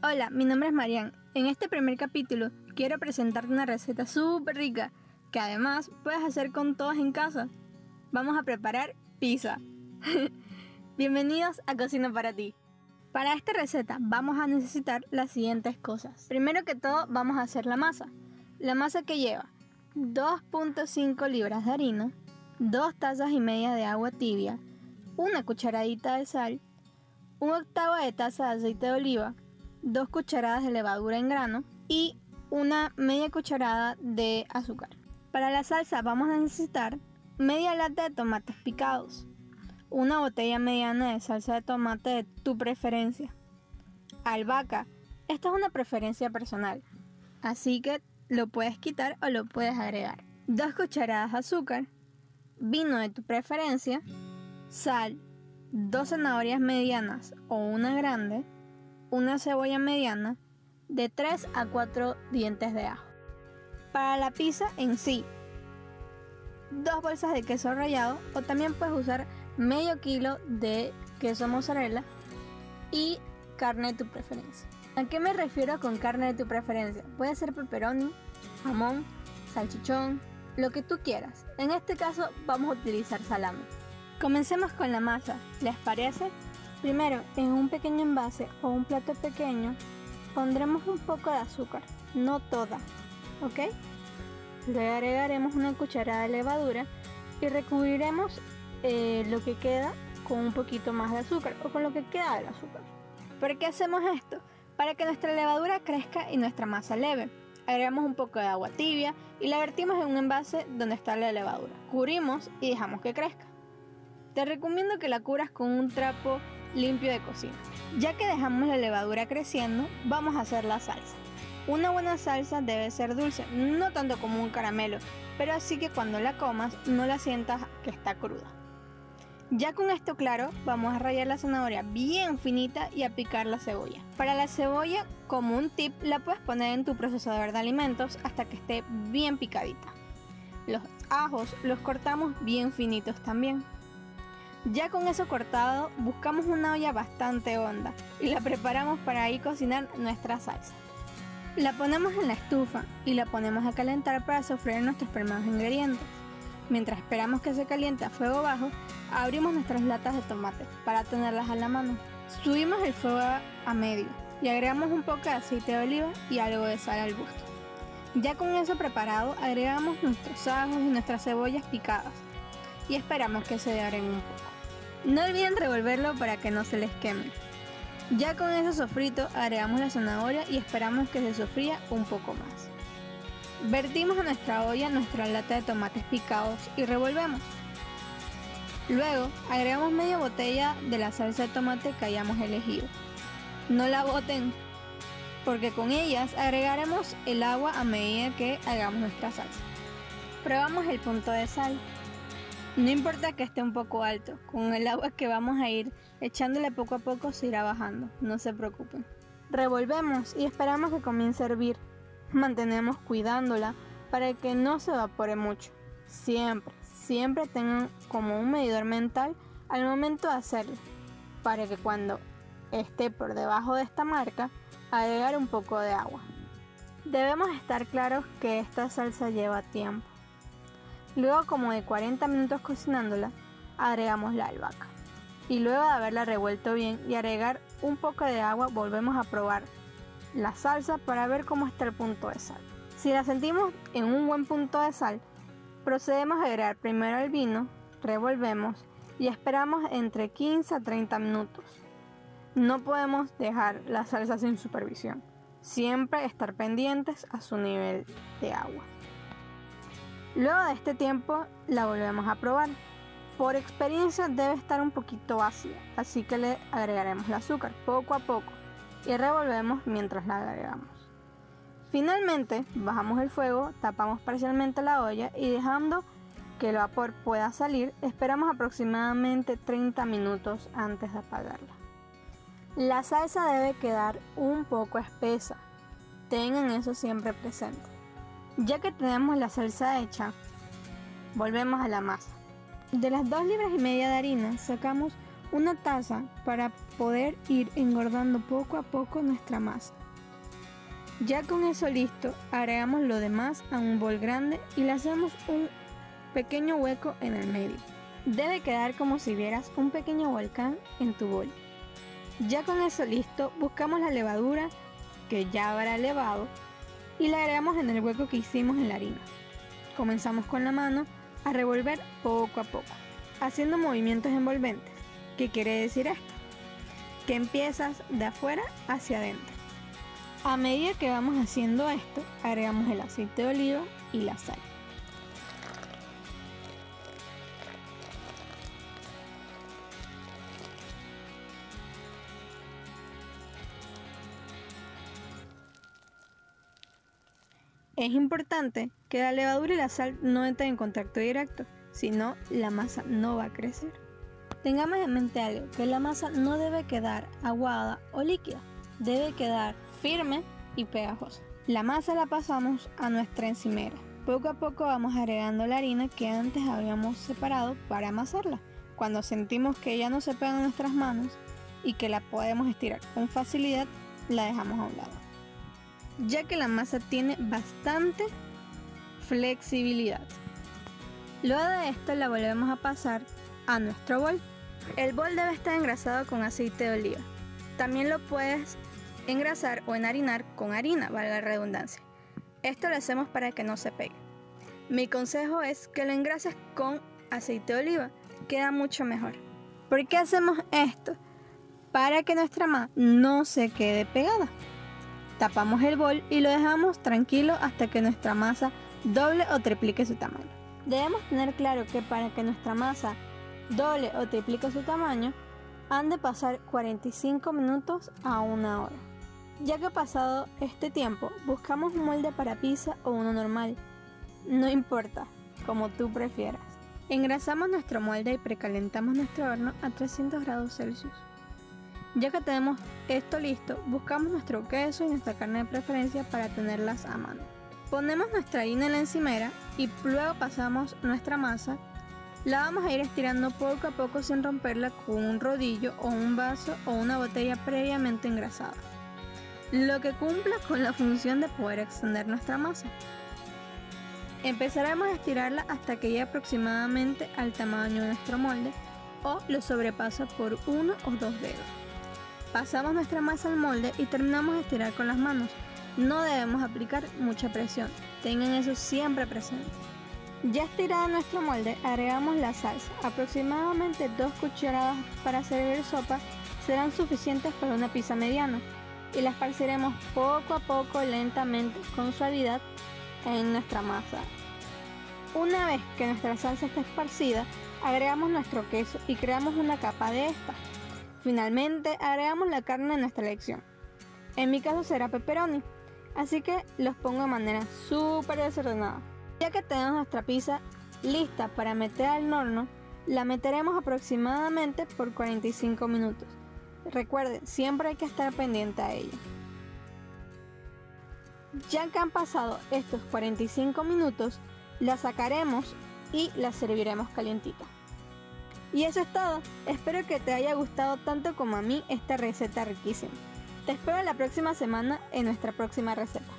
Hola, mi nombre es Marian. En este primer capítulo quiero presentarte una receta súper rica que además puedes hacer con todos en casa. Vamos a preparar pizza. Bienvenidos a Cocina para ti. Para esta receta vamos a necesitar las siguientes cosas. Primero que todo vamos a hacer la masa. La masa que lleva 2.5 libras de harina, 2 tazas y media de agua tibia, una cucharadita de sal, un octavo de taza de aceite de oliva, 2 cucharadas de levadura en grano y una media cucharada de azúcar. Para la salsa vamos a necesitar media lata de tomates picados, una botella mediana de salsa de tomate de tu preferencia, albahaca, esta es una preferencia personal, así que lo puedes quitar o lo puedes agregar, dos cucharadas de azúcar, vino de tu preferencia, sal, dos zanahorias medianas o una grande, una cebolla mediana, de 3 a 4 dientes de ajo. Para la pizza en sí, dos bolsas de queso rallado o también puedes usar medio kilo de queso mozzarella y carne de tu preferencia. ¿A qué me refiero con carne de tu preferencia? Puede ser pepperoni, jamón, salchichón, lo que tú quieras. En este caso vamos a utilizar salami. Comencemos con la masa, ¿les parece? Primero, en un pequeño envase o un plato pequeño, pondremos un poco de azúcar, no toda, ¿ok? Le agregaremos una cucharada de levadura y recubriremos eh, lo que queda con un poquito más de azúcar o con lo que queda del azúcar. ¿Por qué hacemos esto? Para que nuestra levadura crezca y nuestra masa leve. Agregamos un poco de agua tibia y la vertimos en un envase donde está la levadura. Cubrimos y dejamos que crezca. Te recomiendo que la cubras con un trapo limpio de cocina. Ya que dejamos la levadura creciendo, vamos a hacer la salsa. Una buena salsa debe ser dulce, no tanto como un caramelo, pero así que cuando la comas no la sientas que está cruda. Ya con esto claro, vamos a rallar la zanahoria bien finita y a picar la cebolla. Para la cebolla, como un tip, la puedes poner en tu procesador de alimentos hasta que esté bien picadita. Los ajos los cortamos bien finitos también. Ya con eso cortado, buscamos una olla bastante honda y la preparamos para ahí cocinar nuestra salsa. La ponemos en la estufa y la ponemos a calentar para sofreír nuestros primeros ingredientes. Mientras esperamos que se caliente a fuego bajo, abrimos nuestras latas de tomate para tenerlas a la mano. Subimos el fuego a medio y agregamos un poco de aceite de oliva y algo de sal al gusto. Ya con eso preparado, agregamos nuestros ajos y nuestras cebollas picadas y esperamos que se doren un poco. No olviden revolverlo para que no se les queme. Ya con eso sofrito agregamos la zanahoria y esperamos que se sofría un poco más. Vertimos a nuestra olla nuestra lata de tomates picados y revolvemos. Luego agregamos media botella de la salsa de tomate que hayamos elegido. No la boten porque con ellas agregaremos el agua a medida que hagamos nuestra salsa. Probamos el punto de sal. No importa que esté un poco alto, con el agua que vamos a ir echándole poco a poco se irá bajando, no se preocupen. Revolvemos y esperamos que comience a hervir. Mantenemos cuidándola para que no se evapore mucho. Siempre, siempre tengan como un medidor mental al momento de hacerlo, para que cuando esté por debajo de esta marca, agregar un poco de agua. Debemos estar claros que esta salsa lleva tiempo. Luego como de 40 minutos cocinándola, agregamos la albahaca. Y luego de haberla revuelto bien y agregar un poco de agua, volvemos a probar la salsa para ver cómo está el punto de sal. Si la sentimos en un buen punto de sal, Procedemos a agregar primero el vino, revolvemos y esperamos entre 15 a 30 minutos. No podemos dejar la salsa sin supervisión. Siempre estar pendientes a su nivel de agua. Luego de este tiempo la volvemos a probar. Por experiencia debe estar un poquito ácida, así que le agregaremos el azúcar poco a poco y revolvemos mientras la agregamos. Finalmente, bajamos el fuego, tapamos parcialmente la olla y dejando que el vapor pueda salir, esperamos aproximadamente 30 minutos antes de apagarla. La salsa debe quedar un poco espesa, tengan eso siempre presente. Ya que tenemos la salsa hecha, volvemos a la masa. De las 2 libras y media de harina sacamos una taza para poder ir engordando poco a poco nuestra masa. Ya con eso listo, agregamos lo demás a un bol grande y le hacemos un pequeño hueco en el medio. Debe quedar como si vieras un pequeño volcán en tu bol. Ya con eso listo, buscamos la levadura que ya habrá levado y la agregamos en el hueco que hicimos en la harina. Comenzamos con la mano a revolver poco a poco, haciendo movimientos envolventes. ¿Qué quiere decir esto? Que empiezas de afuera hacia adentro. A medida que vamos haciendo esto, agregamos el aceite de oliva y la sal. Es importante que la levadura y la sal no entren en contacto directo, si no la masa no va a crecer. Tengamos en mente algo, que la masa no debe quedar aguada o líquida, debe quedar firme y pegajosa. La masa la pasamos a nuestra encimera. Poco a poco vamos agregando la harina que antes habíamos separado para amasarla. Cuando sentimos que ya no se pega en nuestras manos y que la podemos estirar con facilidad, la dejamos a un lado ya que la masa tiene bastante flexibilidad. Luego de esto la volvemos a pasar a nuestro bol. El bol debe estar engrasado con aceite de oliva. También lo puedes engrasar o enharinar con harina, valga la redundancia. Esto lo hacemos para que no se pegue. Mi consejo es que lo engrases con aceite de oliva, queda mucho mejor. ¿Por qué hacemos esto? Para que nuestra masa no se quede pegada. Tapamos el bol y lo dejamos tranquilo hasta que nuestra masa doble o triplique su tamaño. Debemos tener claro que para que nuestra masa doble o triplique su tamaño, han de pasar 45 minutos a una hora. Ya que pasado este tiempo, buscamos un molde para pizza o uno normal. No importa, como tú prefieras. Engrasamos nuestro molde y precalentamos nuestro horno a 300 grados Celsius. Ya que tenemos esto listo, buscamos nuestro queso y nuestra carne de preferencia para tenerlas a mano. Ponemos nuestra harina en la encimera y luego pasamos nuestra masa. La vamos a ir estirando poco a poco sin romperla con un rodillo o un vaso o una botella previamente engrasada. Lo que cumpla con la función de poder extender nuestra masa. Empezaremos a estirarla hasta que llegue aproximadamente al tamaño de nuestro molde o lo sobrepasa por uno o dos dedos. Pasamos nuestra masa al molde y terminamos de estirar con las manos. No debemos aplicar mucha presión, tengan eso siempre presente. Ya estirado nuestro molde, agregamos la salsa. Aproximadamente 2 cucharadas para servir sopa serán suficientes para una pizza mediana y la esparciremos poco a poco, lentamente, con suavidad en nuestra masa. Una vez que nuestra salsa está esparcida, agregamos nuestro queso y creamos una capa de esta. Finalmente, agregamos la carne a nuestra elección. En mi caso será pepperoni, así que los pongo de manera súper desordenada. Ya que tenemos nuestra pizza lista para meter al horno, la meteremos aproximadamente por 45 minutos. Recuerden, siempre hay que estar pendiente a ella. Ya que han pasado estos 45 minutos, la sacaremos y la serviremos calientita. Y eso es todo. Espero que te haya gustado tanto como a mí esta receta riquísima. Te espero la próxima semana en nuestra próxima receta.